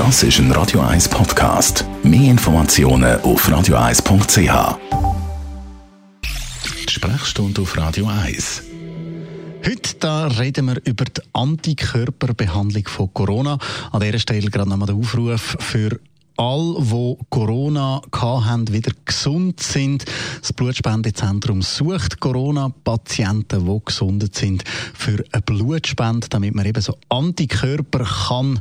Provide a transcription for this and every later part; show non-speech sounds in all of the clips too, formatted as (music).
Das ist ein Radio 1 Podcast. Mehr Informationen auf radio1.ch. Die Sprechstunde auf Radio 1. Heute da reden wir über die Antikörperbehandlung von Corona. An dieser Stelle gerade nochmal der Aufruf für alle, die Corona haben, wieder gesund sind. Das Blutspendezentrum sucht Corona-Patienten, die gesund sind, für eine Blutspende, damit man eben so Antikörper kann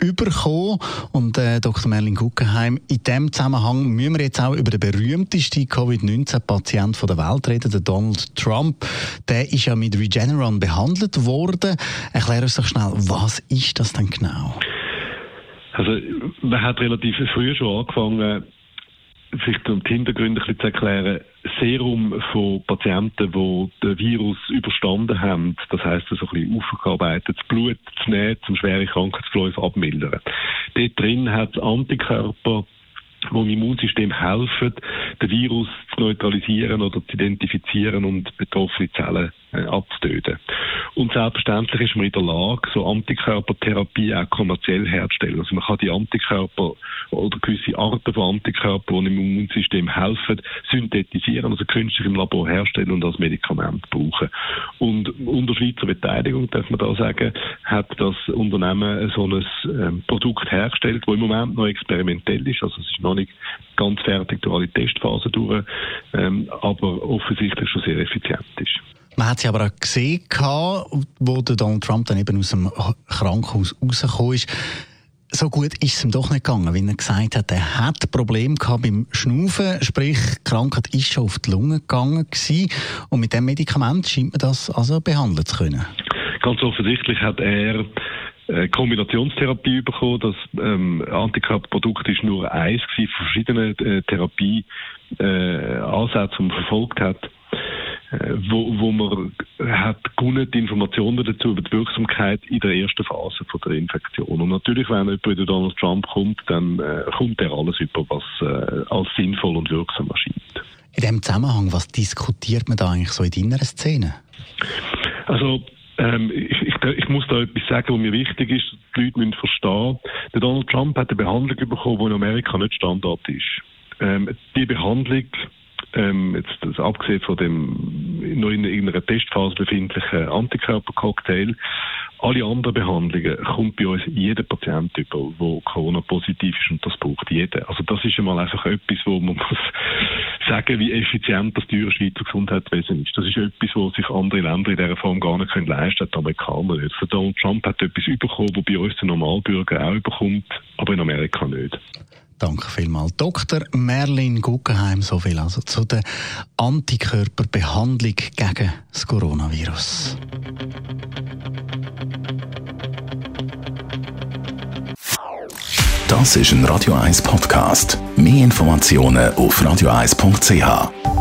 überkommen. Und äh, Dr. Merlin Guggenheim, in diesem Zusammenhang müssen wir jetzt auch über den berühmtesten Covid-19-Patient der Welt reden, den Donald Trump. Der ist ja mit Regeneron behandelt worden. Erklär uns doch schnell, was ist das denn genau? Also man hat relativ früh schon angefangen, vielleicht um die Hintergründe ein bisschen zu erklären, Serum von Patienten, die den Virus überstanden haben, das heisst, so ein bisschen aufgearbeitetes Blut zu nehmen, um schwere Krankheitsverläufe abmildern. Dort drin hat es Antikörper, die im Immunsystem helfen, den Virus zu neutralisieren oder zu identifizieren und betroffene Zellen abzutöten. Und selbstverständlich ist man in der Lage, so Antikörpertherapie auch kommerziell herzustellen. Also man kann die Antikörper oder gewisse Arten von Antikörpern, die im Immunsystem helfen, synthetisieren, also künstlich im Labor herstellen und als Medikament brauchen. Und unter Schweizer Beteiligung, darf man da sagen, hat das Unternehmen so ein ähm, Produkt hergestellt, das im Moment noch experimentell ist. Also es ist noch nicht ganz fertig durch alle Testphasen durch, ähm, aber offensichtlich schon sehr effizient ist. Man hat sie aber auch gesehen, wo Donald Trump dann eben aus dem Krankenhaus rausgekommen ist. So gut ist es ihm doch nicht gegangen, wie er gesagt hat, er hat Probleme gehabt beim Schnaufen, sprich, die Krankheit ist schon auf die Lunge gegangen gewesen. Und mit dem Medikament scheint man das also behandeln zu können. Ganz offensichtlich hat er äh, Kombinationstherapie bekommen. Das ähm, Antikörperprodukt ist nur eins von verschiedenen äh, Therapieansätzen, äh, die man verfolgt hat. Äh, wo, wo man hat gute Informationen dazu über die Wirksamkeit in der ersten Phase von der Infektion. Und natürlich, wenn jemand wie Donald Trump kommt, dann äh, kommt er alles über, was äh, als sinnvoll und wirksam erscheint. In dem Zusammenhang, was diskutiert man da eigentlich so in deiner Szene? Also ähm, ich, ich, ich, muss da etwas sagen, was mir wichtig ist. Die Leute müssen verstehen. Der Donald Trump hat eine Behandlung bekommen, die in Amerika nicht Standard ist. Ähm, die Behandlung ähm, jetzt das, abgesehen von dem noch in irgendeiner Testphase befindlichen Antikörpercocktail, alle anderen Behandlungen kommt bei uns jeder Patient über, der Corona-positiv ist und das braucht jeder. Also das ist einmal einfach etwas, wo man muss (laughs) sagen, wie effizient das teure Schweizer Gesundheitswesen ist. Das ist etwas, wo sich andere Länder in dieser Form gar nicht leisten können, die Amerikaner nicht. Also Donald Trump hat etwas bekommen, was bei uns der Normalbürger auch bekommt, aber in Amerika nicht. Danke vielmals. Dr. Merlin Guggenheim, so viel also zu der Antikörperbehandlung gegen das Coronavirus. Das ist ein Radio 1 Podcast. Mehr Informationen auf radio1.ch.